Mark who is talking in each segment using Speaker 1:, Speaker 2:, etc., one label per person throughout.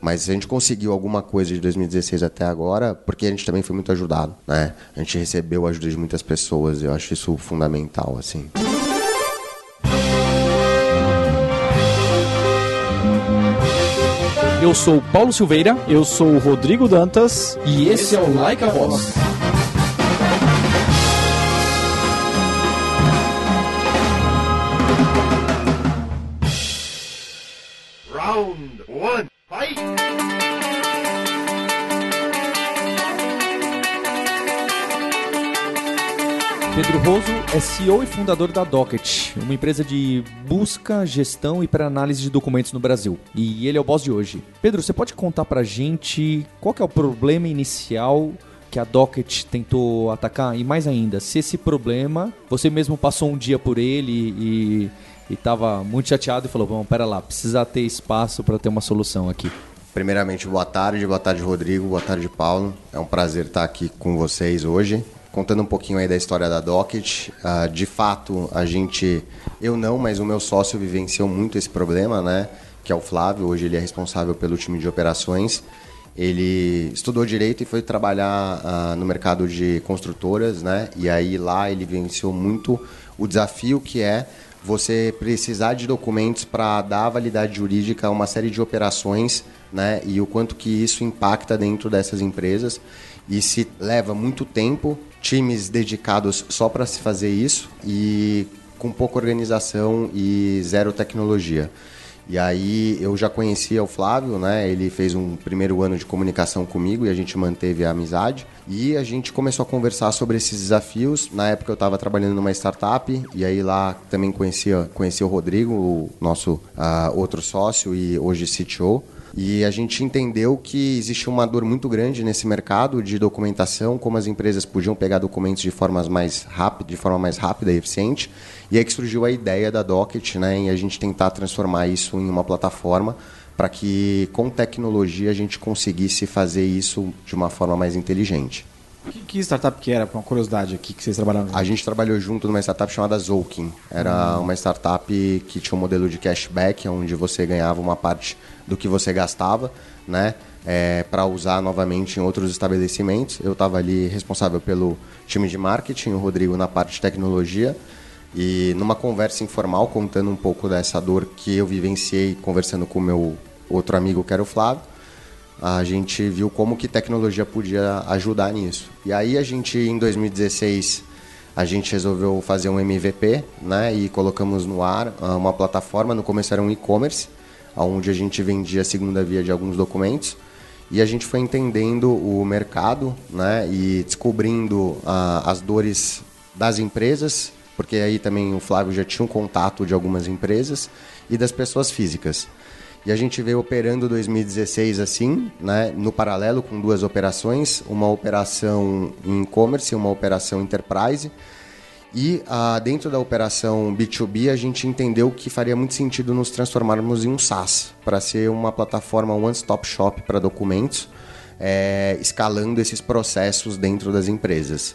Speaker 1: Mas a gente conseguiu alguma coisa de 2016 até agora, porque a gente também foi muito ajudado, né? A gente recebeu a ajuda de muitas pessoas, eu acho isso fundamental, assim.
Speaker 2: Eu sou Paulo Silveira
Speaker 3: Eu sou Rodrigo Dantas.
Speaker 2: e esse é o Like a Voz. Pedro Roso é CEO e fundador da Docket, uma empresa de busca, gestão e para análise de documentos no Brasil. E ele é o boss de hoje. Pedro, você pode contar pra gente qual é o problema inicial que a Docket tentou atacar? E mais ainda, se esse problema, você mesmo passou um dia por ele e estava muito chateado e falou, vamos, pera lá, precisa ter espaço para ter uma solução aqui.
Speaker 1: Primeiramente, boa tarde, boa tarde, Rodrigo, boa tarde, Paulo. É um prazer estar aqui com vocês hoje, contando um pouquinho aí da história da Docket. Ah, de fato, a gente, eu não, mas o meu sócio vivenciou muito esse problema, né? Que é o Flávio, hoje ele é responsável pelo time de operações. Ele estudou direito e foi trabalhar ah, no mercado de construtoras, né? E aí lá ele vivenciou muito o desafio que é você precisar de documentos para dar validade jurídica a uma série de operações, né? E o quanto que isso impacta dentro dessas empresas e se leva muito tempo, times dedicados só para se fazer isso e com pouca organização e zero tecnologia. E aí eu já conhecia o Flávio, né? Ele fez um primeiro ano de comunicação comigo e a gente manteve a amizade. E a gente começou a conversar sobre esses desafios. Na época eu estava trabalhando numa startup e aí lá também conhecia, conhecia o Rodrigo, o nosso ah, outro sócio e hoje CTO. E a gente entendeu que existe uma dor muito grande nesse mercado de documentação, como as empresas podiam pegar documentos de formas mais rápida, de forma mais rápida e eficiente. E aí que surgiu a ideia da Docket, né, em a gente tentar transformar isso em uma plataforma para que com tecnologia a gente conseguisse fazer isso de uma forma mais inteligente.
Speaker 3: Que, que startup que era? Uma curiosidade aqui que vocês trabalharam.
Speaker 1: A gente trabalhou junto numa startup chamada Zolkin. Era uma startup que tinha um modelo de cashback, onde você ganhava uma parte do que você gastava, né? para usar novamente em outros estabelecimentos. Eu estava ali responsável pelo time de marketing, o Rodrigo na parte de tecnologia. E numa conversa informal, contando um pouco dessa dor que eu vivenciei conversando com o meu outro amigo, que era o Flávio, a gente viu como que tecnologia podia ajudar nisso. E aí a gente, em 2016, a gente resolveu fazer um MVP, né? E colocamos no ar ah, uma plataforma, no começo era um e-commerce, onde a gente vendia a segunda via de alguns documentos. E a gente foi entendendo o mercado, né? E descobrindo ah, as dores das empresas, porque aí também o Flávio já tinha um contato de algumas empresas e das pessoas físicas. E a gente veio operando 2016 assim, né, no paralelo com duas operações, uma operação em e-commerce e uma operação enterprise. E ah, dentro da operação B2B, a gente entendeu que faria muito sentido nos transformarmos em um SaaS, para ser uma plataforma one-stop shop para documentos, eh, escalando esses processos dentro das empresas.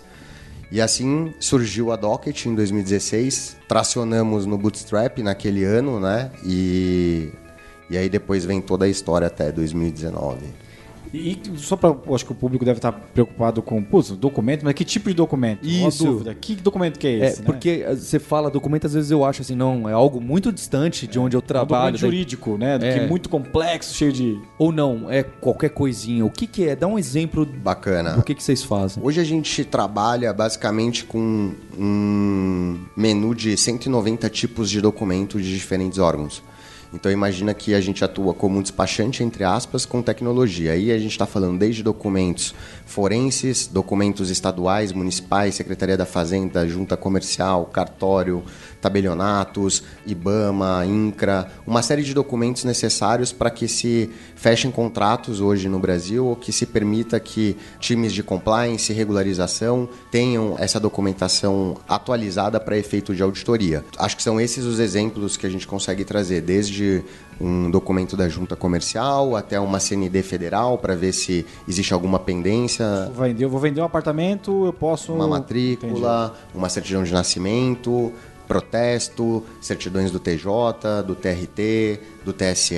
Speaker 1: E assim surgiu a Docket em 2016, tracionamos no Bootstrap naquele ano, né? E, e aí depois vem toda a história até 2019.
Speaker 3: E, e só para, acho que o público deve estar preocupado com, putz, documento, mas que tipo de documento?
Speaker 2: Isso.
Speaker 3: Uma dúvida. Que documento que é
Speaker 2: É,
Speaker 3: esse? né?
Speaker 2: porque eh, você fala documento, às vezes eu acho assim, não, é algo muito distante de onde eu
Speaker 3: É um
Speaker 2: trabalho.
Speaker 3: documento jurídico, né? Do
Speaker 2: É.
Speaker 3: Que é muito complexo, cheio de.
Speaker 2: Ou não, é qualquer coisinha. O que, que é? Dá um exemplo
Speaker 1: Bacana.
Speaker 2: do que, que vocês fazem.
Speaker 1: Hoje a gente trabalha basicamente com um menu de 190 tipos de documentos de diferentes órgãos. Então imagina que a gente atua como um despachante, entre aspas, com tecnologia. Aí a gente está falando desde documentos forenses, documentos estaduais, municipais, Secretaria da Fazenda, Junta Comercial, Cartório, tabelionatos, IBAMA, INCRA, uma série de documentos necessários para que se fechem contratos hoje no Brasil ou que se permita que times de compliance e regularização tenham essa documentação atualizada para efeito de auditoria. Acho que são esses os exemplos que a gente consegue trazer, desde um documento da junta comercial até uma CND federal para ver se existe alguma pendência,
Speaker 3: Vou vender, eu vou vender um apartamento, eu posso.
Speaker 1: uma matrícula, uma certidão de nascimento, protesto, certidões do TJ, do TRT, do TSE,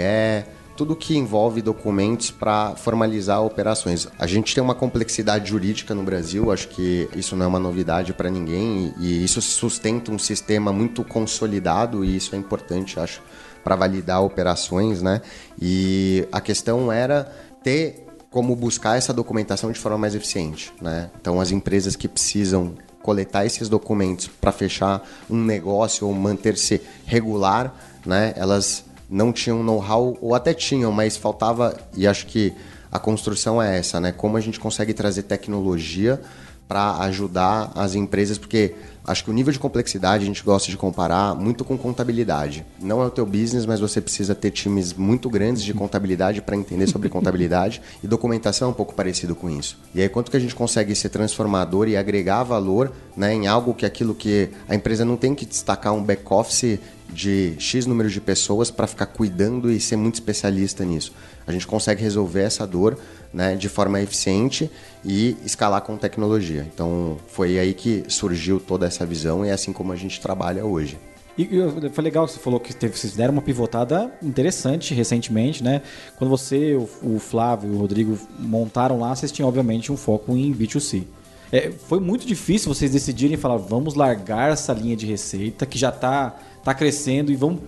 Speaker 1: tudo que envolve documentos para formalizar operações. A gente tem uma complexidade jurídica no Brasil, acho que isso não é uma novidade para ninguém e, isso sustenta um sistema muito consolidado e isso é importante, acho, para validar operações, né? E a questão era ter como buscar essa documentação de forma mais eficiente, né? Então as empresas que precisam coletar esses documentos para fechar um negócio ou manter-se regular, né? Elas não tinham know-how ou até tinham, mas faltava e acho que a construção é essa, né? Como a gente consegue trazer tecnologia para ajudar as empresas, porque acho que o nível de complexidade a gente gosta de comparar muito com contabilidade. Não é o teu business, mas você precisa ter times muito grandes de contabilidade para entender sobre contabilidade e documentação é um pouco parecido com isso. E aí quanto que a gente consegue ser transformador e agregar valor né, em algo que aquilo que a empresa não tem que destacar um back office de X número de pessoas para ficar cuidando e ser muito especialista nisso. A gente consegue resolver essa dor né, de forma eficiente e escalar com tecnologia. Então foi aí que surgiu toda essa visão e é assim como a gente trabalha hoje.
Speaker 3: E foi legal que você falou que teve, vocês deram uma pivotada interessante recentemente, né? Quando você, o, Flávio e o Rodrigo montaram lá, vocês tinham obviamente um foco em B2C. É, foi muito difícil vocês decidirem falar, vamos largar essa linha de receita que já está tá crescendo e vamos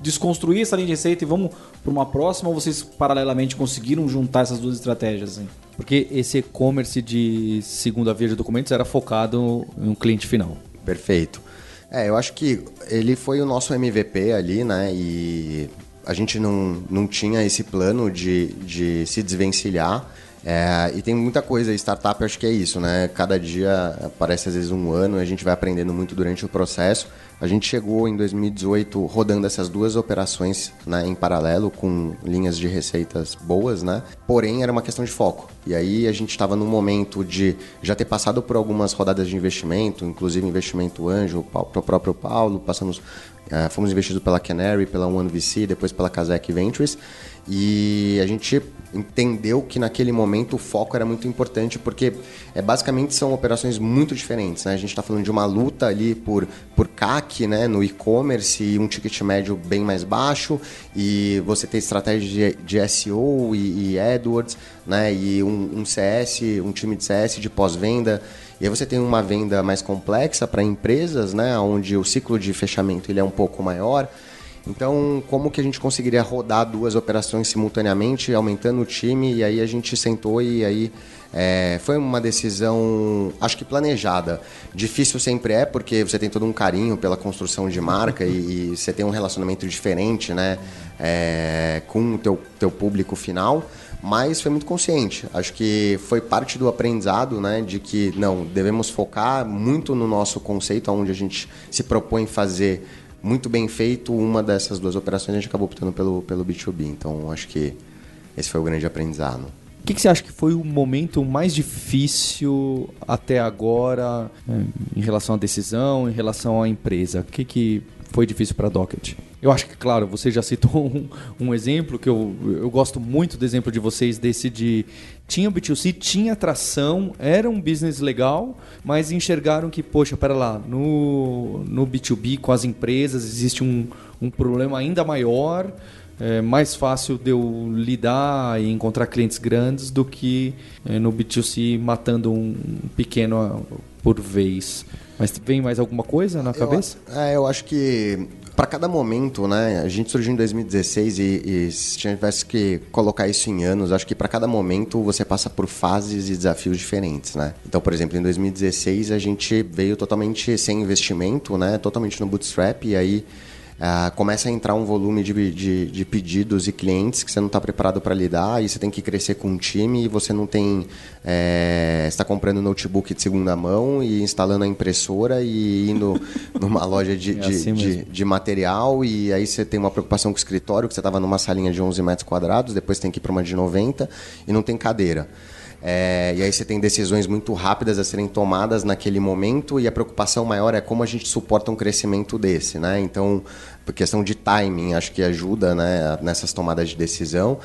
Speaker 3: desconstruir essa linha de receita e vamos para uma próxima ou vocês paralelamente conseguiram juntar essas duas estratégias? Assim?
Speaker 2: Porque esse e-commerce de segunda via de documentos era focado em um cliente final.
Speaker 1: Perfeito. É, eu acho que ele foi o nosso MVP ali, né? E a gente não, não tinha esse plano de, de se desvencilhar. É, e tem muita coisa, startup acho que é isso, né? Cada dia parece às vezes um ano, a gente vai aprendendo muito durante o processo. A gente chegou em 2018 rodando essas duas operações né, em paralelo, com linhas de receitas boas, né? Porém, era uma questão de foco. E aí a gente estava num momento de já ter passado por algumas rodadas de investimento, inclusive investimento anjo, o próprio Paulo, passamos, uh, fomos investidos pela Canary, pela OneVC, depois pela Kazek Ventures. E a gente entendeu que naquele momento o foco era muito importante porque é, basicamente são operações muito diferentes. Né? A gente está falando de uma luta ali por, por CAC né? no e-commerce e um ticket médio bem mais baixo e você tem estratégia de, de SEO e, e AdWords né? e um, um CS, um time de CS de pós-venda. E aí você tem uma venda mais complexa para empresas, né? onde o ciclo de fechamento ele é um pouco maior. Então, como que a gente conseguiria rodar duas operações simultaneamente, aumentando o time? E aí a gente sentou e aí é, foi uma decisão, acho que planejada. Difícil sempre é, porque você tem todo um carinho pela construção de marca e, e você tem um relacionamento diferente né, é, com o teu, teu público final. Mas foi muito consciente. Acho que foi parte do aprendizado, né, de que não devemos focar muito no nosso conceito, onde a gente se propõe fazer muito bem feito uma dessas duas operações, a gente acabou optando pelo, pelo B2B. Então, acho que esse foi o grande aprendizado.
Speaker 2: O que, que, você acha que foi o momento mais difícil até agora né, em relação à decisão, em relação à empresa? O que, que foi difícil para a Docket? Eu acho que, claro, você já citou um, um, exemplo que eu, eu gosto muito do exemplo de vocês, desse de tinha o B2C, tinha atração, era um business legal, mas enxergaram que, poxa, pera lá, no, no B2B com as empresas existe um, um problema ainda maior, é mais fácil de eu lidar e encontrar clientes grandes do que é, no B2C matando um pequeno por vez. Mas vem mais alguma coisa na cabeça?
Speaker 1: Eu, é, eu acho que para cada momento, né? A gente surgiu em 2016 e, e se tivesse que colocar isso em anos, acho que para cada momento você passa por fases e desafios diferentes, né? Então, por exemplo, em 2016 a gente veio totalmente sem investimento, né? Totalmente no bootstrap e aí Uh, começa a entrar um volume de, de, de, pedidos e clientes que você não está preparado para lidar e você tem que crescer com um time e você não tem. É, está comprando notebook de segunda mão e instalando a impressora e indo numa loja de, é assim de, de, material e aí você tem uma preocupação com o escritório, que você estava numa salinha de 11 metros quadrados, depois tem que ir para uma de 90 e não tem cadeira. É, e aí você tem decisões muito rápidas a serem tomadas naquele momento e a preocupação maior é como a gente suporta um crescimento desse, né? Então, por questão de timing, acho que ajuda né, nessas tomadas de decisão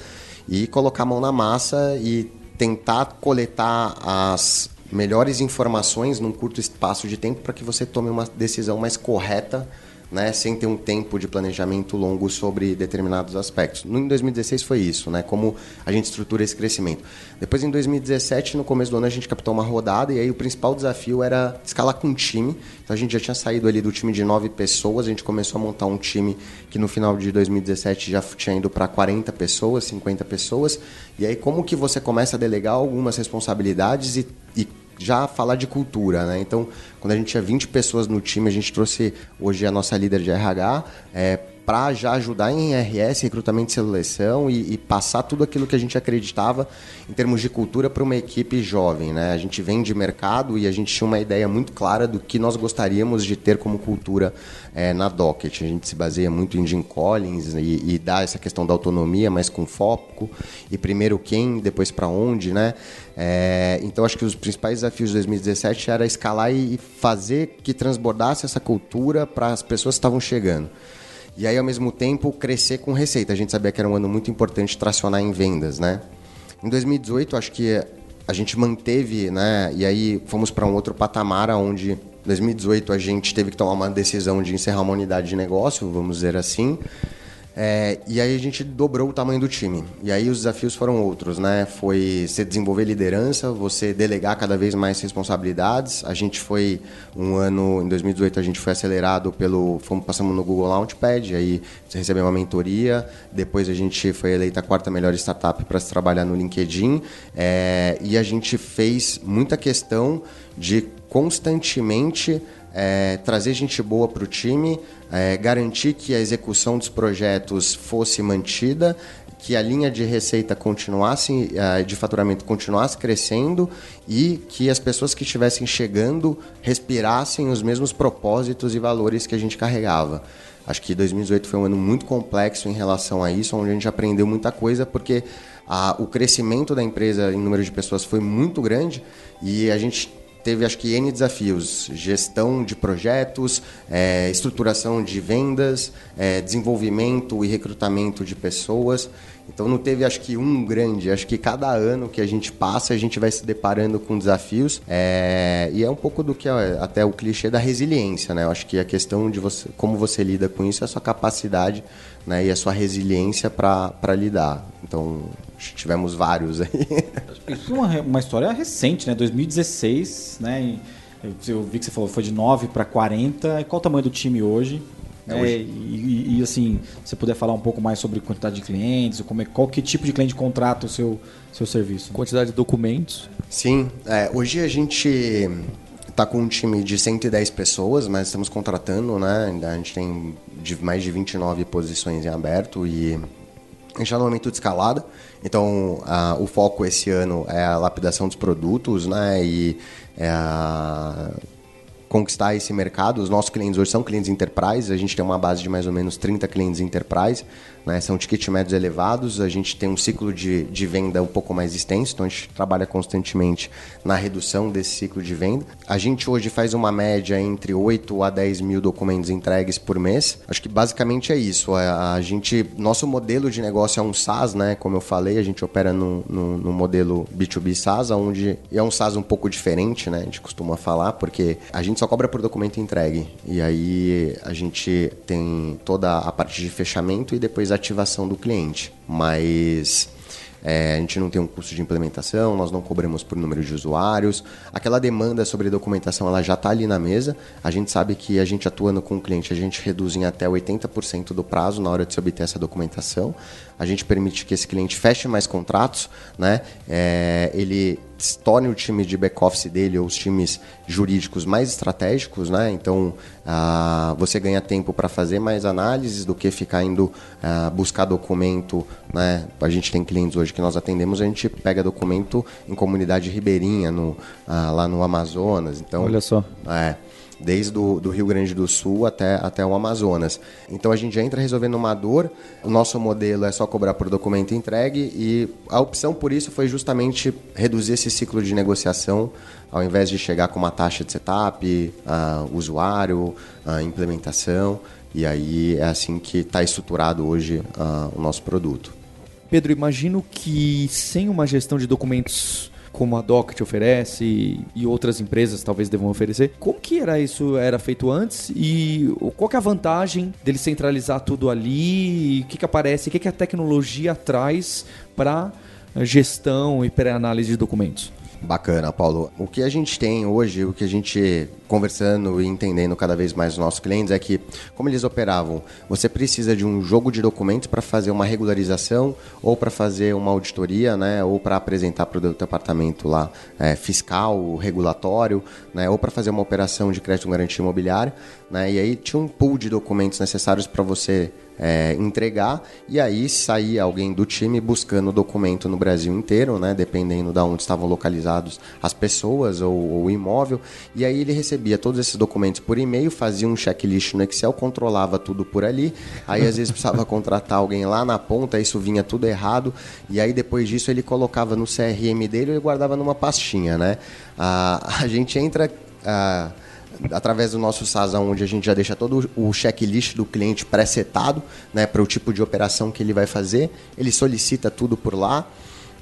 Speaker 1: e colocar a mão na massa e tentar coletar as melhores informações num curto espaço de tempo para que você tome uma decisão mais correta né, sem ter um tempo de planejamento longo sobre determinados aspectos. No, em 2016 foi isso, né, como a gente estrutura esse crescimento. Depois, em 2017, no começo do ano, a gente captou uma rodada e aí o principal desafio era escalar com um time. Então, a gente já tinha saído ali do time de nove pessoas, a gente começou a montar um time que no final de 2017 já tinha ido para 40 pessoas, 50 pessoas. E aí, como que você começa a delegar algumas responsabilidades e, e já falar de cultura, né? Então, quando a gente tinha 20 pessoas no time, a gente trouxe hoje a nossa líder de RH é, para já ajudar em RS, recrutamento e seleção e, e, passar tudo aquilo que a gente acreditava em termos de cultura para uma equipe jovem, né? A gente vem de mercado e a gente tinha uma ideia muito clara do que nós gostaríamos de ter como cultura é, na Docket. A gente se baseia muito em Jim Collins e, e dá essa questão da autonomia, mas com foco e primeiro quem, depois para onde, né? É, então, acho que os principais desafios de 2017 era escalar e fazer que transbordasse essa cultura para as pessoas que estavam chegando. E aí, ao mesmo tempo, crescer com receita. A gente sabia que era um ano muito importante tracionar em vendas, né? Em 2018, acho que a gente manteve, né? E aí fomos para um outro patamar onde em 2018 a gente teve que tomar uma decisão de encerrar uma unidade de negócio, vamos dizer assim. É, e aí a gente dobrou o tamanho do time. E aí os desafios foram outros, né? Foi você desenvolver liderança, você delegar cada vez mais responsabilidades. A gente foi um ano, em 2018 a gente foi acelerado pelo, fomos, passamos no Google Launchpad, aí você recebeu uma mentoria. Depois a gente foi eleita a quarta melhor startup para se trabalhar no LinkedIn. É, e a gente fez muita questão de constantemente é, trazer gente boa para o time, é, garantir que a execução dos projetos fosse mantida, que a linha de receita continuasse, é, de faturamento continuasse crescendo e que as pessoas que estivessem chegando respirassem os mesmos propósitos e valores que a gente carregava. Acho que 2018 foi um ano muito complexo em relação a isso, onde a gente aprendeu muita coisa, porque a, o crescimento da empresa em número de pessoas foi muito grande e a gente teve acho que N desafios: gestão de projetos, é, estruturação de vendas, é, desenvolvimento e recrutamento de pessoas. Então não teve acho que um grande, acho que cada ano que a gente passa a gente vai se deparando com desafios é, e é um pouco do que é até o clichê da resiliência, né? Eu acho que a questão de você, como você lida com isso é a sua capacidade né, e a sua resiliência para lidar. Então tivemos vários aí.
Speaker 3: Isso é uma, uma história recente, né? 2016, né? Eu vi que você falou foi de 9 para 40. E qual o tamanho do time hoje? É, é e, e, e, assim, se puder falar um pouco mais sobre quantidade de clientes, como é, qual que tipo de cliente contrata o seu, seu serviço?
Speaker 2: Quantidade de documentos.
Speaker 1: Sim, é, hoje a gente está com um time de 110 pessoas, mas estamos contratando, né? A gente tem de mais de 29 posições em aberto e a gente está no momento de escalada, então a, o foco esse ano é a lapidação dos produtos, né? E é a, conquistar esse mercado. Os nossos clientes hoje são clientes enterprise, a gente tem uma base de mais ou menos 30 clientes enterprise, né? são ticket médios elevados, a gente tem um ciclo de, de venda um pouco mais extenso, então a gente trabalha constantemente na redução desse ciclo de venda. A gente hoje faz uma média entre 8 a 10 mil documentos entregues por mês. Acho que basicamente é isso. A, a gente, nosso modelo de negócio é um SaaS, né? Como eu falei, a gente opera no, no, no modelo B2B SaaS, onde é um SaaS um pouco diferente, né? A gente costuma falar, porque a gente só cobra por documento entregue. E aí a gente tem toda a parte de fechamento e depois ativação do cliente. Mas é, a gente não tem um custo de implementação, nós não cobramos por número de usuários. Aquela demanda sobre documentação ela já está ali na mesa. A gente sabe que a gente atuando com o cliente, a gente reduz em até 80% do prazo na hora de se obter essa documentação. A gente permite que esse cliente feche mais contratos, né? É, ele torne o time de back-office dele ou os times jurídicos mais estratégicos, né? Então, ah, você ganha tempo para fazer mais análises do que ficar indo ah, buscar documento, né? A gente tem clientes hoje que nós atendemos, a gente pega documento em comunidade ribeirinha, no, ah, lá no Amazonas. Então,
Speaker 2: Olha só.
Speaker 1: É desde o do Rio Grande do Sul até, até o Amazonas. Então a gente já entra resolvendo uma dor, o nosso modelo é só cobrar por documento entregue e a opção por isso foi justamente reduzir esse ciclo de negociação ao invés de chegar com uma taxa de setup, uh, usuário, uh, implementação, e aí é assim que está estruturado hoje uh, o nosso produto.
Speaker 2: Pedro, imagino que sem uma gestão de documentos como a Doc te oferece e outras empresas talvez devam oferecer. Como que era isso? Era feito antes e qual que é a vantagem dele centralizar tudo ali? O que, que aparece? O que, que a tecnologia traz para gestão e pré-análise de documentos?
Speaker 1: Bacana, Paulo. O que a gente tem hoje, o que a gente conversando e entendendo cada vez mais os nossos clientes é que, como eles operavam, você precisa de um jogo de documentos para fazer uma regularização ou para fazer uma auditoria, né, ou para apresentar para o departamento lá é, fiscal, regulatório, né, ou para fazer uma operação de crédito garantia imobiliária, né, e aí tinha um pool de documentos necessários para você é, entregar. E aí saía alguém do time buscando o documento no Brasil inteiro, né, dependendo de onde estavam localizados as pessoas ou, o imóvel, e aí ele recebia todos esses documentos por e-mail, fazia um checklist no Excel, controlava tudo por ali, aí às vezes precisava contratar alguém lá na ponta, isso vinha tudo errado, e aí depois disso ele colocava no CRM dele e guardava numa pastinha, né? A, a gente entra... A, através do nosso SaaS, onde a gente já deixa todo o checklist do cliente pré-setado, né, para o tipo de operação que ele vai fazer. Ele solicita tudo por lá.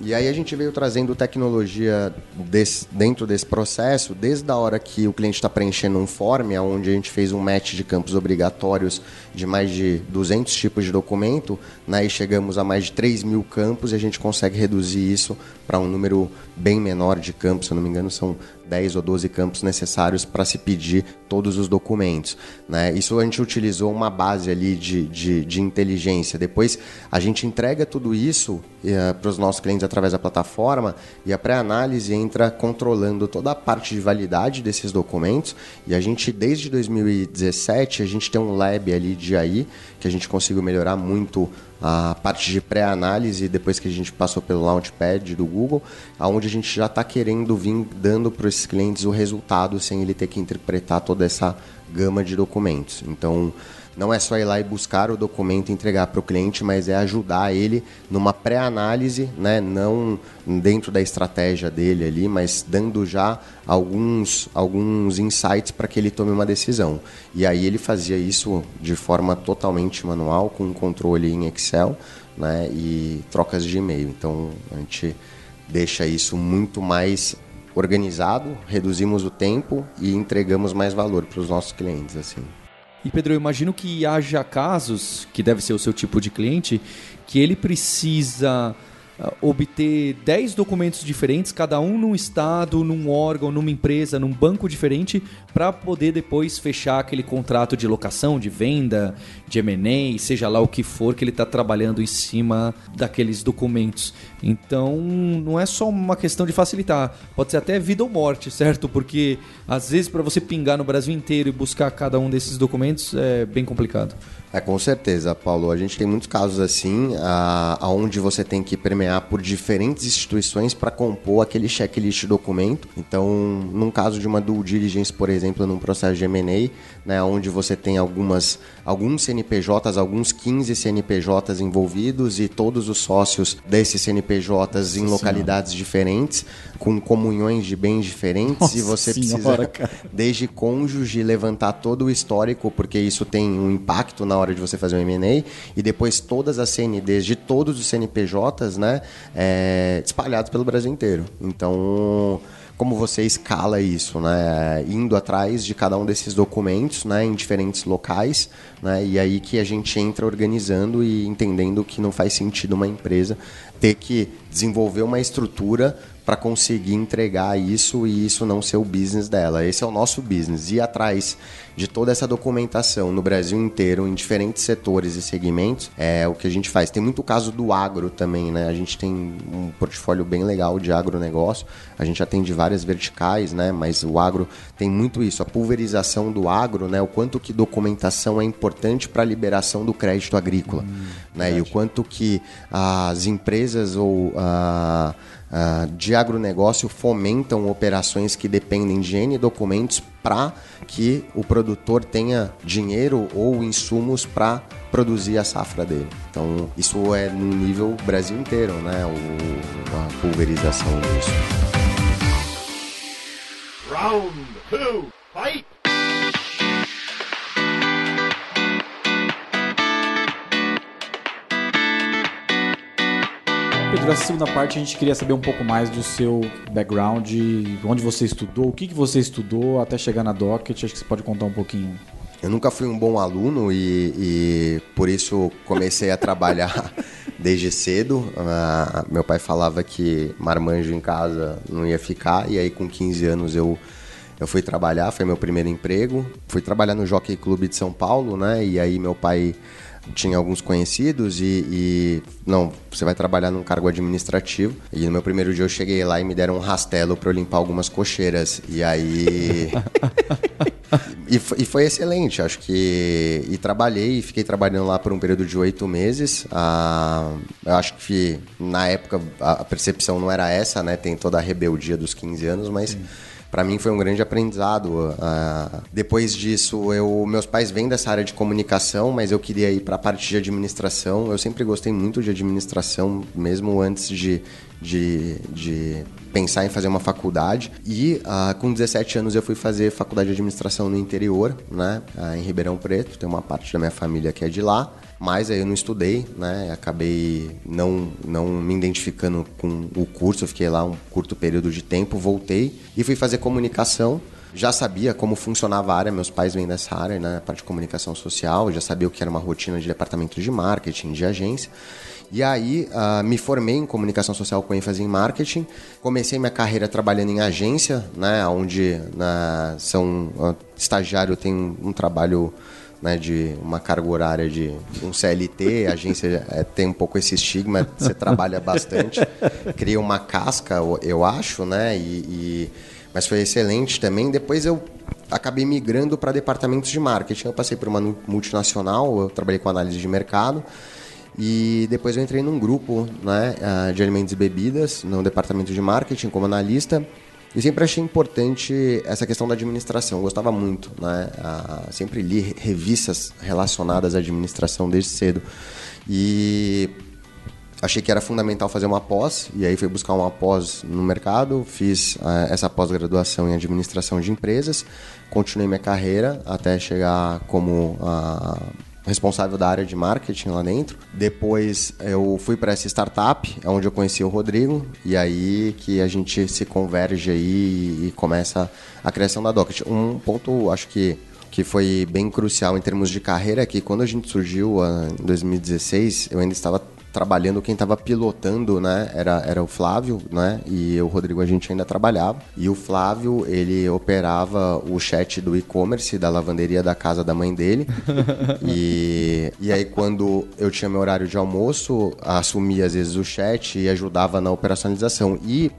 Speaker 1: E aí a gente veio trazendo tecnologia desse, dentro desse processo, desde a hora que o cliente está preenchendo um form, onde a gente fez um match de campos obrigatórios de mais de 200 tipos de documento, né, e chegamos a mais de 3 mil campos e a gente consegue reduzir isso para um número bem menor de campos, se eu não me engano são 10 ou 12 campos necessários para se pedir todos os documentos. Né? Isso a gente utilizou uma base ali de, de, de inteligência. Depois a gente entrega tudo isso eh, para os nossos clientes através da plataforma e a pré-análise entra controlando toda a parte de validade desses documentos. E a gente, desde 2017, a gente tem um lab ali de AI que a gente conseguiu melhorar muito a parte de pré-análise depois que a gente passou pelo Launchpad do Google, aonde a gente já está querendo vir dando para esses clientes o resultado sem ele ter que interpretar toda essa gama de documentos. Então, não é só ir lá e buscar o documento e entregar para o cliente, mas é ajudar ele numa pré-análise, né? não dentro da estratégia dele ali, mas dando já alguns, alguns insights para que ele tome uma decisão. E aí ele fazia isso de forma totalmente manual, com um controle em Excel né? e trocas de e-mail. Então a gente deixa isso muito mais organizado, reduzimos o tempo e entregamos mais valor para os nossos clientes. assim.
Speaker 2: E Pedro, eu imagino que haja casos, que deve ser o seu tipo de cliente, que ele precisa uh, obter 10 documentos diferentes, cada um num estado, num órgão, numa empresa, num banco diferente, para poder depois fechar aquele contrato de locação, de venda, de M&A, seja lá o que for que ele está trabalhando em cima daqueles documentos. Então, não é só uma questão de facilitar, pode ser até vida ou morte, certo? Porque às vezes para você pingar no Brasil inteiro e buscar cada um desses documentos é bem complicado.
Speaker 1: É, com certeza, Paulo. A gente tem muitos casos assim, aonde você tem que permear por diferentes instituições para compor aquele checklist documento. Então, num caso de uma due diligence, por exemplo, num processo de M&A, né, onde você tem algumas, alguns CNPJs, alguns 15 CNPJs envolvidos e todos os sócios desses CNPJs em localidades diferentes, com comunhões de bens diferentes, Nossa e você senhora, precisa, cara. desde cônjuge, levantar todo o histórico, porque isso tem um impacto na hora de você fazer um M&A, e depois todas as CNDs de todos os CNPJs, né, é, espalhados pelo Brasil inteiro. Então, como você escala isso, né, indo atrás de cada um desses documentos, né, em diferentes locais, né, e aí que a gente entra organizando e entendendo que não faz sentido uma empresa ter que desenvolver uma estrutura para conseguir entregar isso e isso não ser o business dela. Esse é o nosso business. Ir atrás de toda essa documentação no Brasil inteiro, em diferentes setores e segmentos, é o que a gente faz. Tem muito caso do agro também, né? A gente tem um portfólio bem legal de agronegócio. A gente atende várias verticais, né? Mas o agro tem muito isso, a pulverização do agro, né? O quanto que documentação é importante para a liberação do crédito agrícola, hum, né? E o quanto que as empresas ou a uh, uh, de agronegócio fomentam operações que dependem de N documentos para que o produtor tenha dinheiro ou insumos para produzir a safra dele. Então, isso é no nível Brasil inteiro, né? O, a pulverização disso. Round two, fight!
Speaker 3: Pedro, essa segunda parte a gente queria saber um pouco mais do seu background, onde você estudou, o que, que você estudou até chegar na Docket. Acho que você pode contar um pouquinho.
Speaker 1: Eu nunca fui um bom aluno e, e por isso comecei a trabalhar desde cedo. Ah, meu pai falava que marmanjo em casa não ia ficar, e aí com 15 anos eu, eu fui trabalhar, foi meu primeiro emprego. Fui trabalhar no Jockey Clube de São Paulo, né? E aí meu pai tinha alguns conhecidos e, e, não, você vai trabalhar num cargo administrativo. E no meu primeiro dia eu cheguei lá e me deram um rastelo para eu limpar algumas cocheiras. E aí e, foi, e, foi excelente, acho que e trabalhei e fiquei trabalhando lá por um período de oito meses. Ah, eu acho que na época a percepção não era essa, né? Tem toda a rebeldia dos 15 anos, mas Sim para mim foi um grande aprendizado. Uh, depois disso, eu, meus pais vêm dessa área de comunicação, mas eu queria ir para a parte de administração. Eu sempre gostei muito de administração, mesmo antes de, de, de pensar em fazer uma faculdade. E uh, com 17 anos eu fui fazer faculdade de administração no interior, né, uh, em Ribeirão Preto. Tem uma parte da minha família que é de lá mas aí eu não estudei, né? Acabei não, não me identificando com o curso, eu fiquei lá um curto período de tempo, voltei e fui fazer comunicação. Já sabia como funcionava a área, meus pais vêm dessa área, né? Parte de comunicação social, já sabia o que era uma rotina de departamento de marketing, de agência. E aí uh, me formei em comunicação social com ênfase em marketing. Comecei minha carreira trabalhando em agência, né? Onde na, são uh, estagiário tem um, um trabalho né, de uma carga horária de um CLT, a agência é, tem um pouco esse estigma, você trabalha bastante, cria uma casca, eu acho, né? E, e, mas foi excelente também. Depois eu acabei migrando para departamentos de marketing. Eu passei por uma multinacional, eu trabalhei com análise de mercado. E depois eu entrei num grupo né, ah, de alimentos e bebidas, no departamento de marketing, como analista. E sempre achei importante essa questão da administração. Eu gostava muito, né? Sempre li revistas relacionadas à administração desde cedo. E achei que era fundamental fazer uma pós, e aí fui buscar uma pós no mercado, fiz ah, essa pós-graduação em administração de empresas, continuei minha carreira até chegar como ah, responsável da área de marketing lá dentro. Depois eu fui para essa startup, onde eu conheci o Rodrigo, e aí que a gente se converge aí e começa a criação da Docket. Um ponto, acho que que foi bem crucial em termos de carreira é que quando a gente surgiu ah, em 2016, eu ainda estava trabalhando, quem estava pilotando, né, era, era o Flávio, né, e o Rodrigo a gente ainda trabalhava. E o Flávio, ele operava o chat do e-commerce da lavanderia da casa da mãe dele. e, e aí quando eu tinha meu horário de almoço, assumia às vezes o chat e ajudava na operacionalização. E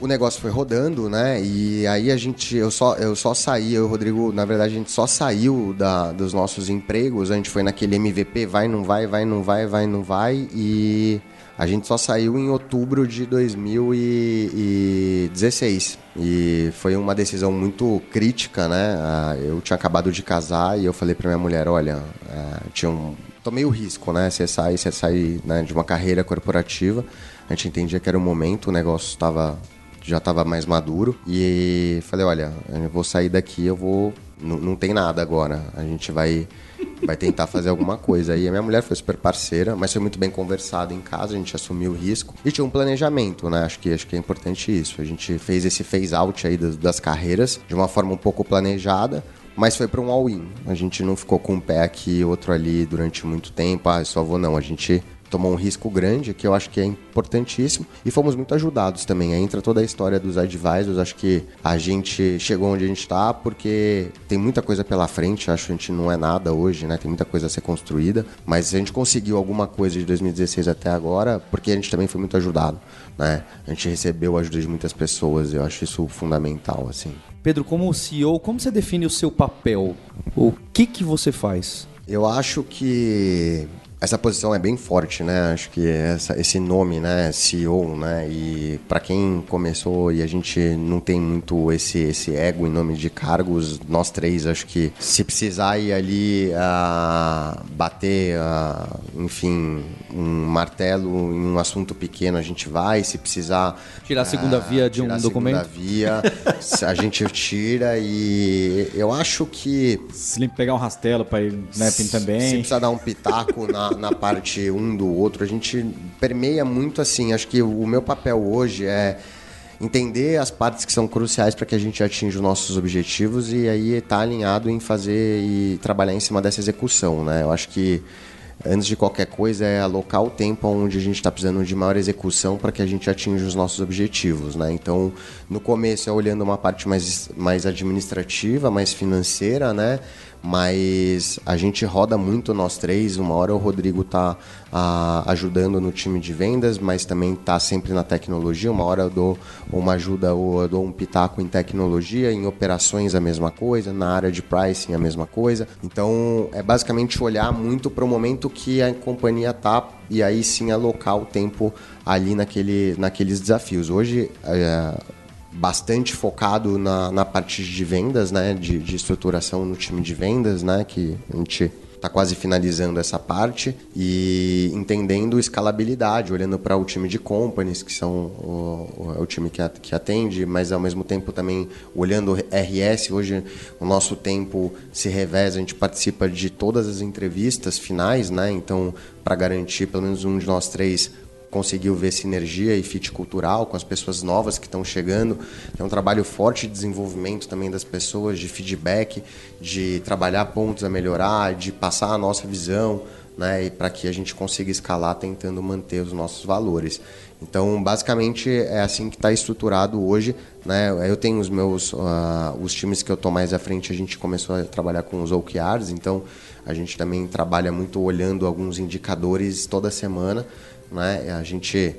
Speaker 1: o negócio foi rodando, né? E aí a gente, eu só, eu só saí, eu e o Rodrigo, na verdade, a gente só saiu da, dos nossos empregos. A gente foi naquele MVP, vai, não vai, vai, não vai, vai, não vai. E a gente só saiu em outubro de 2016. E foi uma decisão muito crítica, né? Ah, eu tinha acabado de casar e eu falei pra minha mulher: olha, ah, tinha um. Tomei o risco, né? Você sai, você sai né, de uma carreira corporativa. A gente entendia que era o momento, o negócio estava já estava mais maduro. E falei, olha, eu vou sair daqui, eu vou. Não, não tem nada agora. A gente vai vai tentar fazer alguma coisa. E a minha mulher foi super parceira, mas foi muito bem conversado em casa, a gente assumiu o risco e tinha um planejamento, né? Acho que, acho que é importante isso. A gente fez esse phase out aí das, das carreiras de uma forma um pouco planejada, mas foi para um all-in. A gente não ficou com um pé aqui, outro ali durante muito tempo. Ah, só vou não. A gente tomou um risco grande, que eu acho que é importantíssimo, e fomos muito ajudados também. Aí entra toda a história dos advisors, acho que a gente chegou onde a gente está porque tem muita coisa pela frente, acho que a gente não é nada hoje, né? Tem muita coisa a ser construída, mas a gente conseguiu alguma coisa de 2016 até agora porque a gente também foi muito ajudado, né? A gente recebeu a ajuda de muitas pessoas, eu acho isso fundamental, assim.
Speaker 2: Pedro, como CEO, como você define o seu papel? O que que você faz?
Speaker 1: Eu acho que essa posição é bem forte, né? Acho que essa, esse nome, né, CEO, né? E para quem começou e a gente não tem muito esse esse ego em nome de cargos, nós três acho que se precisar ir ali uh, bater, uh, enfim, um martelo em um assunto pequeno, a gente vai. Se precisar
Speaker 2: tirar a segunda uh, via de um documento,
Speaker 1: segunda via, a gente tira e eu acho que
Speaker 3: se pegar um rastelo para ir, né, também.
Speaker 1: Se precisar dar um pitaco na na, parte um do outro, a gente permeia muito assim. Acho que o meu papel hoje é entender as partes que são cruciais para que a gente atinja os nossos objetivos e aí estar tá alinhado em fazer e trabalhar em cima dessa execução, né? Eu acho que antes de qualquer coisa, é alocar o tempo onde a gente está precisando de maior execução para que a gente atinja os nossos objetivos. Né? Então, no começo é olhando uma parte mais, mais administrativa, mais financeira, né? Mas a gente roda muito nós três. Uma hora o Rodrigo está ah, ajudando no time de vendas, mas também está sempre na tecnologia. Uma hora eu dou uma ajuda ou eu dou um pitaco em tecnologia, em operações a mesma coisa, na área de pricing a mesma coisa. Então é basicamente olhar muito para o momento que a companhia está e aí sim alocar o tempo ali naquele, naqueles desafios. Hoje é, bastante focado na, na parte de vendas, né, de, de estruturação no time de vendas, né, que a gente está quase finalizando essa parte e entendendo escalabilidade, olhando para o time de companies, que são o, o, o time que, que atende, mas ao mesmo tempo também olhando RS. Hoje o nosso tempo se reveza, a gente participa de todas as entrevistas finais, né? Então, para garantir pelo menos um de nós três conseguiu ver sinergia e fit cultural com as pessoas novas que estão chegando. É um trabalho forte de desenvolvimento também das pessoas, de feedback, de trabalhar pontos a melhorar, de passar a nossa visão, né, para que a gente consiga escalar tentando manter os nossos valores. Então, basicamente é assim que está estruturado hoje. Né? Eu tenho os meus uh, os times que eu estou mais à frente. A gente começou a trabalhar com os OKRs, então a gente também trabalha muito olhando alguns indicadores toda semana né? A gente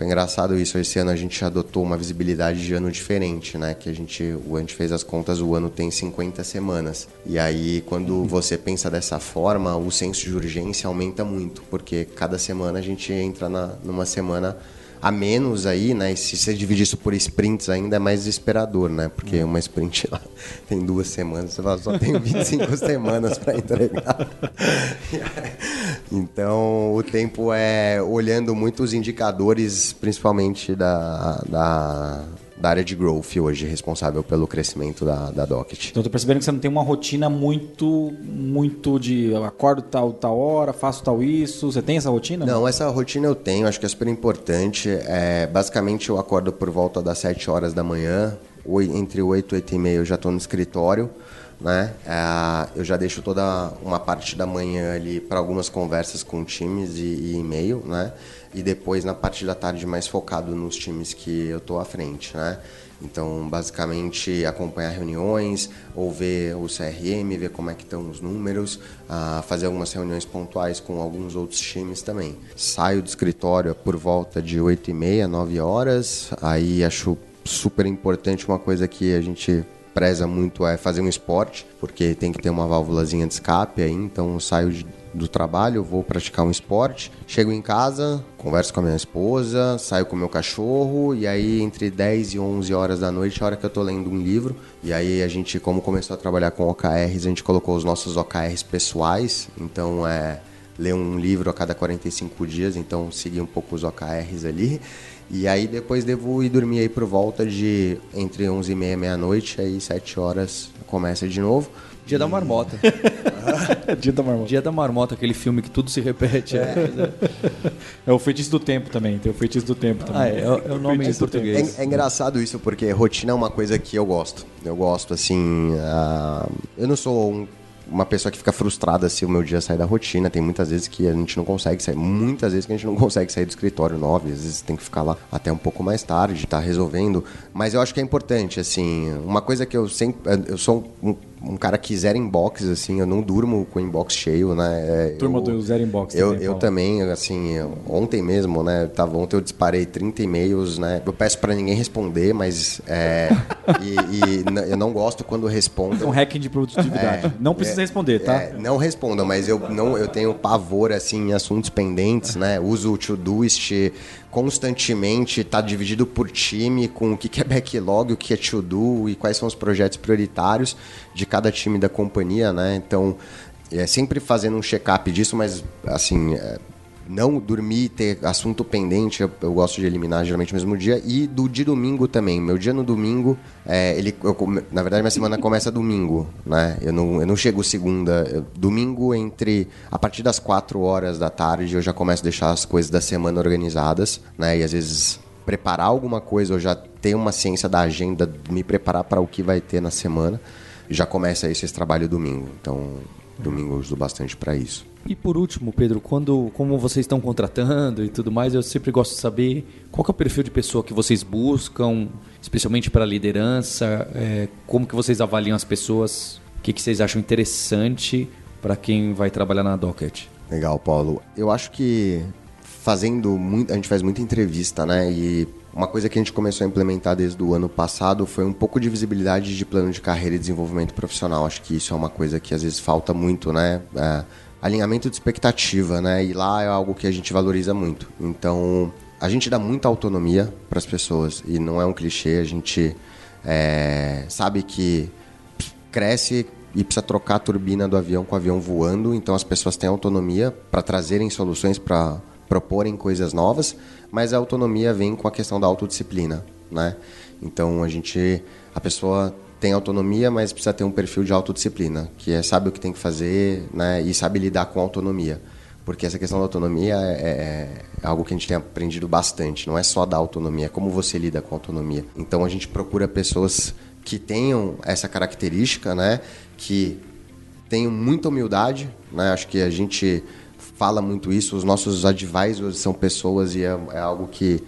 Speaker 1: foi engraçado isso. Esse ano a gente adotou uma visibilidade de ano diferente, né? Que a gente, o a gente fez as contas, o ano tem 50 semanas. E aí, quando você pensa dessa forma, o senso de urgência aumenta muito, porque cada semana a gente entra na, numa semana a menos aí, né? Se você dividir isso por sprints ainda é mais desesperador, né? Porque uma sprint lá tem duas semanas, você fala, só tem 25 semanas para entregar. então o tempo é olhando muito os indicadores, principalmente da, da da área de growth hoje, responsável pelo crescimento da, da Docket.
Speaker 3: Então, estou percebendo que você não tem uma rotina muito, muito de acordo tal, tal hora, faço tal isso. Você tem essa rotina?
Speaker 1: Não, essa rotina eu tenho, acho que é super importante. É, basicamente, eu acordo por volta das 7 horas da manhã, entre 8 e 8 e meia eu já estou no escritório. Né? É, eu já deixo toda uma parte da manhã ali para algumas conversas com times e, e e-mail, né? e depois na parte da tarde mais focado nos times que eu estou à frente, né? Então, basicamente, acompanhar reuniões, ou ver o CRM, ver como é que estão os números, uh, fazer algumas reuniões pontuais com alguns outros times também. Saio do escritório por volta de 8 e meia, 9 horas, aí acho super importante uma coisa que a gente preza muito é fazer um esporte, porque tem que ter uma válvulazinha de escape aí, então eu saio de do trabalho, vou praticar um esporte, chego em casa, converso com a minha esposa, saio com o meu cachorro e aí entre 10 e 11 horas da noite é a hora que eu tô lendo um livro e aí a gente, como começou a trabalhar com OKRs, a gente colocou os nossos OKRs pessoais, então é ler um livro a cada 45 dias, então seguir um pouco os OKRs ali. E aí depois devo ir dormir aí por volta de entre 11 e meia meia-noite, aí 7 horas começa de novo.
Speaker 2: Dia da Marmota.
Speaker 3: Dia da Marmota.
Speaker 2: Dia da Marmota, aquele filme que tudo se repete. É,
Speaker 3: é o feitiço do tempo também. Tem o feitiço do tempo também.
Speaker 2: Ah, é, é o nome em português.
Speaker 1: É, é, engraçado isso, porque rotina é uma coisa que eu gosto. Eu gosto, assim. Uh, eu não sou um uma pessoa que fica frustrada se o meu dia sair da rotina. Tem muitas vezes que a gente não consegue sair. Muitas vezes que a gente não consegue sair do escritório nove, às vezes tem que ficar lá até um pouco mais tarde, tá resolvendo. Mas eu acho que é importante, assim, uma coisa que eu sempre. Eu sou um, um cara que zero inbox, assim, eu não durmo com o inbox cheio, né?
Speaker 3: É, Turma eu, do zero inbox
Speaker 1: eu, também. Eu também, assim, ontem mesmo, né? Tava, ontem eu disparei 30 e-mails, né? Eu peço para ninguém responder, mas. É, e, e, eu não gosto quando respondem.
Speaker 3: Um hacking de produtividade. É, não precisa é, responder, tá?
Speaker 1: É, não respondam, mas eu, não, eu tenho pavor, assim, em assuntos pendentes, né? Uso o Todoist constantemente, tá dividido por time, com o que é backlog, o que é to-do e quais são os projetos prioritários de cada time da companhia, né? Então, é sempre fazendo um check-up disso, mas assim, é, não dormir, ter assunto pendente, eu, eu gosto de eliminar geralmente no mesmo dia. E do de domingo também. Meu dia no domingo, é, ele, eu na verdade, minha semana começa domingo, né? Eu não, eu não chego segunda. eu- domingo, entre. A partir das 4 horas da tarde, eu já começo a deixar as coisas da semana organizadas, né? E às vezes preparar alguma coisa, eu já tenho uma ciência da agenda, me preparar para o que vai ter na semana. Já começa esse, esse trabalho domingo. Então, domingo eu uso bastante para isso.
Speaker 2: E por último, Pedro, quando como vocês estão contratando e tudo mais, eu sempre gosto de saber qual é o perfil de pessoa que vocês buscam, especialmente para liderança, é, como que vocês avaliam as pessoas, o que, que vocês acham interessante para quem vai trabalhar na Docket.
Speaker 1: Legal, Paulo. Eu acho que fazendo muito, a gente faz muita entrevista, né? E uma coisa que a gente começou a implementar desde o ano passado foi um pouco de visibilidade de plano de carreira e desenvolvimento profissional. Acho que isso é uma coisa que às vezes falta muito, né? É, alinhamento de expectativa, né? E lá é algo que a gente valoriza muito. Então, a gente dá muita autonomia para as pessoas e não é um clichê. A gente é, sabe que cresce e precisa trocar a turbina do avião com o avião voando, então as pessoas têm autonomia para trazerem soluções, para proporem coisas novas, mas a autonomia vem com a questão da autodisciplina, né? Então a gente, a pessoa tem autonomia, mas precisa ter um perfil de autodisciplina, que é sabe o que tem que fazer, né? E sabe lidar com autonomia. Porque essa questão da autonomia é, é algo que a gente tem aprendido bastante. Não é só da autonomia, é como você lida com a autonomia. Então a gente procura pessoas que tenham essa característica, né? Que tenham muita humildade, né? Acho que a gente fala muito isso. Os nossos advisors são pessoas e é, é algo que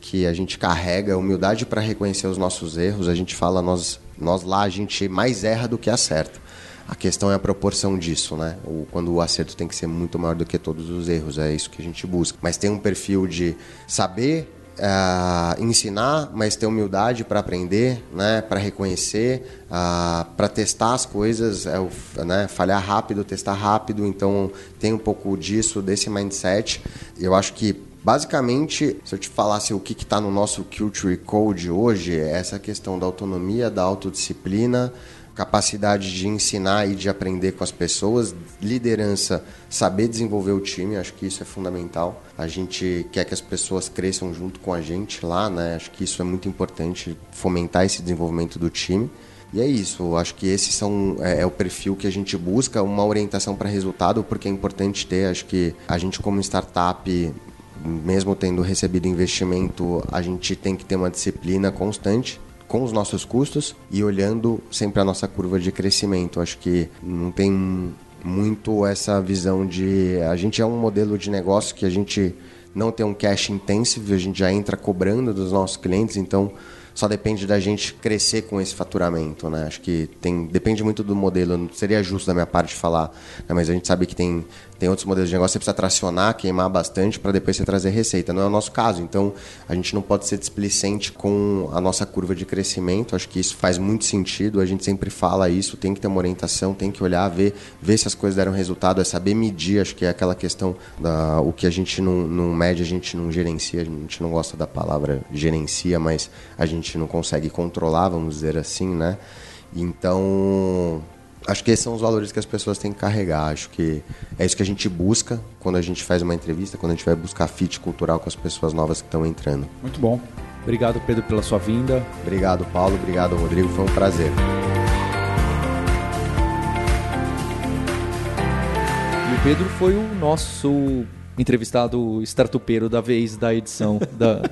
Speaker 1: que a gente carrega humildade para reconhecer os nossos erros. A gente fala nós nós lá a gente mais erra do que acerta. A questão é a proporção disso, né? O, quando o acerto tem que ser muito maior do que todos os erros, é isso que a gente busca. Mas tem um perfil de saber ah, ensinar, mas ter humildade para aprender, né? Para reconhecer, ah, para testar as coisas, é o, né? Falhar rápido, testar rápido. Então tem um pouco disso, desse mindset. Eu acho que Basicamente, se eu te falasse o que está no nosso Culture Code hoje, é essa questão da autonomia, da autodisciplina, capacidade de ensinar e de aprender com as pessoas, liderança, saber desenvolver o time, acho que isso é fundamental. A gente quer que as pessoas cresçam junto com a gente lá, né? Acho que isso é muito importante, fomentar esse desenvolvimento do time. E é isso, acho que esses são é, é o perfil que a gente busca, uma orientação para resultado, porque é importante ter, acho que a gente como startup mesmo tendo recebido investimento, a gente tem que ter uma disciplina constante com os nossos custos e olhando sempre a nossa curva de crescimento. Acho que não tem muito essa visão de a gente é um modelo de negócio que a gente não tem um cash intensive, a gente já entra cobrando dos nossos clientes, então só depende da gente crescer com esse faturamento, né? Acho que tem depende muito do modelo. Não seria justo da minha parte falar, né? mas a gente sabe que tem tem outros modelos de negócio que você precisa tracionar, queimar bastante para depois você trazer receita. Não é o nosso caso. Então a gente não pode ser displicente com a nossa curva de crescimento. Acho que isso faz muito sentido. A gente sempre fala isso. Tem que ter uma orientação, tem que olhar, ver, ver se as coisas deram resultado. É saber medir. Acho que é aquela questão da o que a gente não, não mede, a gente não gerencia. A gente não gosta da palavra gerencia, mas a gente não consegue controlar, vamos dizer assim, né? Então, acho que esses são os valores que as pessoas têm que carregar. Acho que é isso que a gente busca quando a gente faz uma entrevista, quando a gente vai buscar fit cultural com as pessoas novas que estão entrando.
Speaker 3: Muito bom.
Speaker 2: Obrigado, Pedro, pela sua vinda.
Speaker 1: Obrigado, Paulo. Obrigado, Rodrigo. Foi um prazer.
Speaker 2: E o Pedro foi o nosso entrevistado startupeiro da vez da edição. Da,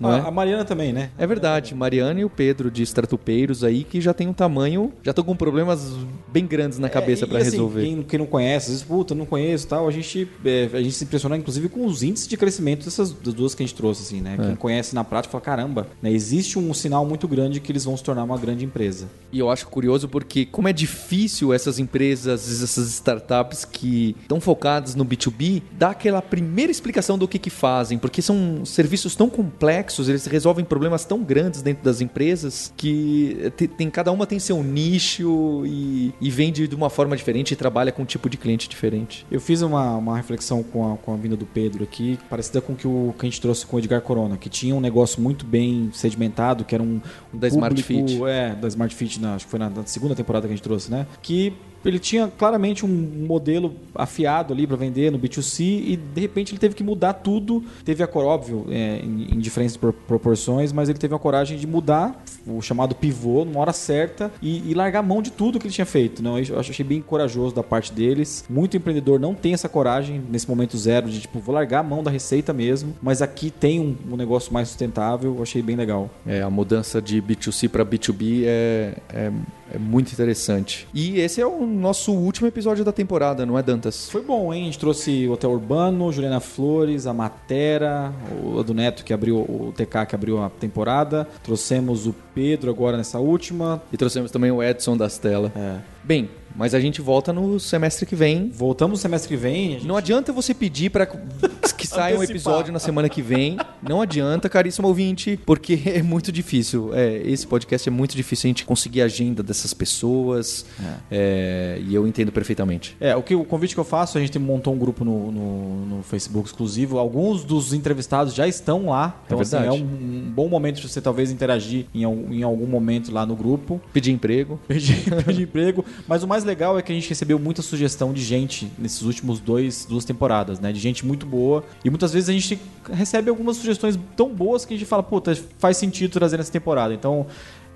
Speaker 3: Ah,
Speaker 2: é?
Speaker 3: A Mariana também, né?
Speaker 2: É verdade, Mariana e o Pedro de startupeiros aí que já tem um tamanho, já estão com problemas bem grandes na cabeça
Speaker 3: É,
Speaker 2: para
Speaker 3: assim,
Speaker 2: resolver.
Speaker 3: Quem, quem não conhece, às vezes, puta, não conheço e tal, a gente, é, a gente se impressiona, inclusive, com os índices de crescimento dessas das duas que a gente trouxe, assim, né?
Speaker 2: É.
Speaker 3: Quem conhece na prática fala, caramba, né? existe um sinal muito grande que eles vão se tornar uma grande empresa.
Speaker 2: E eu acho curioso porque como é difícil essas empresas, essas startups que estão focadas no B2B, dar aquela primeira explicação do que, que fazem, porque são serviços tão complexos, eles resolvem problemas tão grandes dentro das empresas que te- tem, cada uma tem seu nicho e, e vende de uma forma diferente e trabalha com um tipo de cliente diferente.
Speaker 3: Eu fiz uma, uma reflexão com a, com a vinda do Pedro aqui, parecida com o que, o que a gente trouxe com o Edgar Corona, que tinha um negócio muito bem sedimentado, que era um, um
Speaker 2: Da Smart
Speaker 3: público-
Speaker 2: Fit.
Speaker 3: É, da Smart Fit, na- acho que foi na, na segunda temporada que a gente trouxe, né? Que ele tinha claramente um modelo afiado ali para vender no B2C e de repente ele teve que mudar tudo. Teve a cor, óbvio, é, em, em diferentes pro- proporções, mas ele teve a coragem de mudar o chamado pivô numa hora certa e, e largar a mão de tudo que ele tinha feito. Não, eu achei bem corajoso da parte deles. Muito empreendedor não tem essa coragem nesse momento zero de tipo, vou largar a mão da receita mesmo, mas aqui tem um, um negócio mais sustentável. Eu achei bem legal.
Speaker 2: É, a mudança de B2C para B2B é, é, é muito interessante. E esse é o nosso último episódio da temporada, não é, Dantas?
Speaker 3: Foi bom, hein? A gente trouxe o Hotel Urbano, Juliana Flores, a Matera, o do Neto que abriu, o TK que abriu a temporada. Trouxemos o Pedro agora nessa última.
Speaker 2: E trouxemos também o Edson das telas.
Speaker 3: É.
Speaker 2: Bem, mas a gente volta no semestre que vem.
Speaker 3: Voltamos no semestre que vem. gente-
Speaker 2: Não adianta você pedir para que saia um episódio na semana que vem. Não adianta, caríssimo ouvinte, porque é muito difícil. É, esse podcast é muito difícil a gente conseguir a agenda dessas pessoas. É, e eu entendo perfeitamente.
Speaker 3: É, o, que, o convite que eu faço, a gente montou um grupo no, no, no Facebook exclusivo. Alguns dos entrevistados já estão lá. Então,
Speaker 2: É
Speaker 3: assim, é um, um bom momento de você talvez interagir em, em algum momento lá no grupo.
Speaker 2: Pedir emprego.
Speaker 3: Pedir, pedir emprego. Mas o mais legal é que a gente recebeu muita sugestão de gente nesses últimos dois, duas temporadas, né? De gente muito boa. E muitas vezes a gente recebe algumas sugestões tão boas que a gente fala, puta, faz sentido trazer nessa temporada. Então,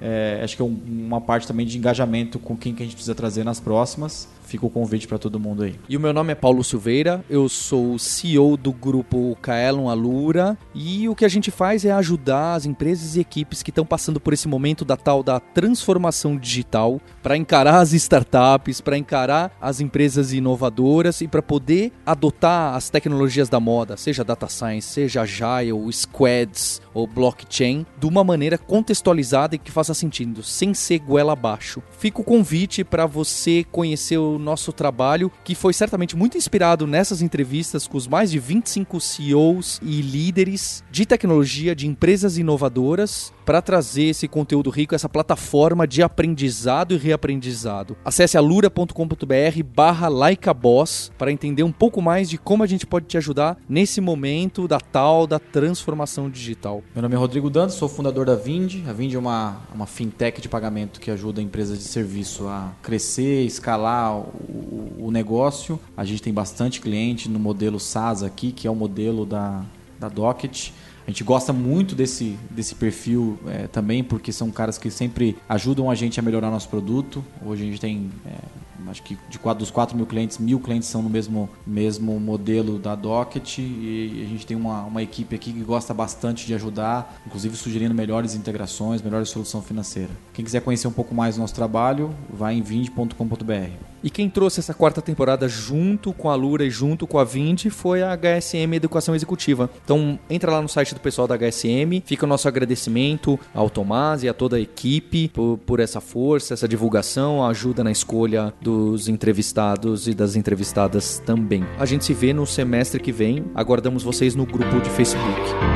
Speaker 3: é, acho que é um- uma parte também de engajamento com quem que a gente precisa trazer nas próximas. Fica o convite para todo mundo aí.
Speaker 2: E o meu nome é Paulo Silveira, eu sou o CEO do grupo Kaelon Alura e o que a gente faz é ajudar as empresas e equipes que estão passando por esse momento da tal da transformação digital para encarar as startups, para encarar as empresas inovadoras e para poder adotar as tecnologias da moda, seja data science, seja agile, squads ou blockchain, de uma maneira contextualizada e que faça sentido, sem ser goela abaixo. Fica o convite para você conhecer o nosso trabalho, que foi certamente muito inspirado nessas entrevistas com os mais de 25 CEOs e líderes de tecnologia de empresas inovadoras para trazer esse conteúdo rico, essa plataforma de aprendizado e reaprendizado. Acesse alura.com.br barra likeaboss para entender um pouco mais de como a gente pode te ajudar nesse momento da tal da transformação digital.
Speaker 3: Meu nome é Rodrigo Dantas, sou fundador da Vind. A Vind é uma, uma fintech de pagamento que ajuda empresas de serviço a crescer, escalar o, o negócio. A gente tem bastante cliente no modelo SaaS aqui, que é o modelo da, da Docket. A gente gosta muito desse, desse perfil eh, também, porque são caras que sempre ajudam a gente a melhorar nosso produto. Hoje a gente tem, eh, acho que de quatro, dos 4 mil clientes, mil clientes são no mesmo, mesmo modelo da Docket. E a gente tem uma, uma equipe aqui que gosta bastante de ajudar, inclusive sugerindo melhores integrações, melhores solução financeira. Quem quiser conhecer um pouco mais do nosso trabalho, vai em vind.com.br.
Speaker 2: E quem trouxe essa quarta temporada junto com a Lura e junto com a Vind foi a HSM Educação Executiva. Então entra lá no site do pessoal da HSM, fica o nosso agradecimento ao Tomás e a toda a equipe por, por essa força, essa divulgação, a ajuda na escolha dos entrevistados e das entrevistadas também. A gente se vê no semestre que vem. Aguardamos vocês no grupo de Facebook.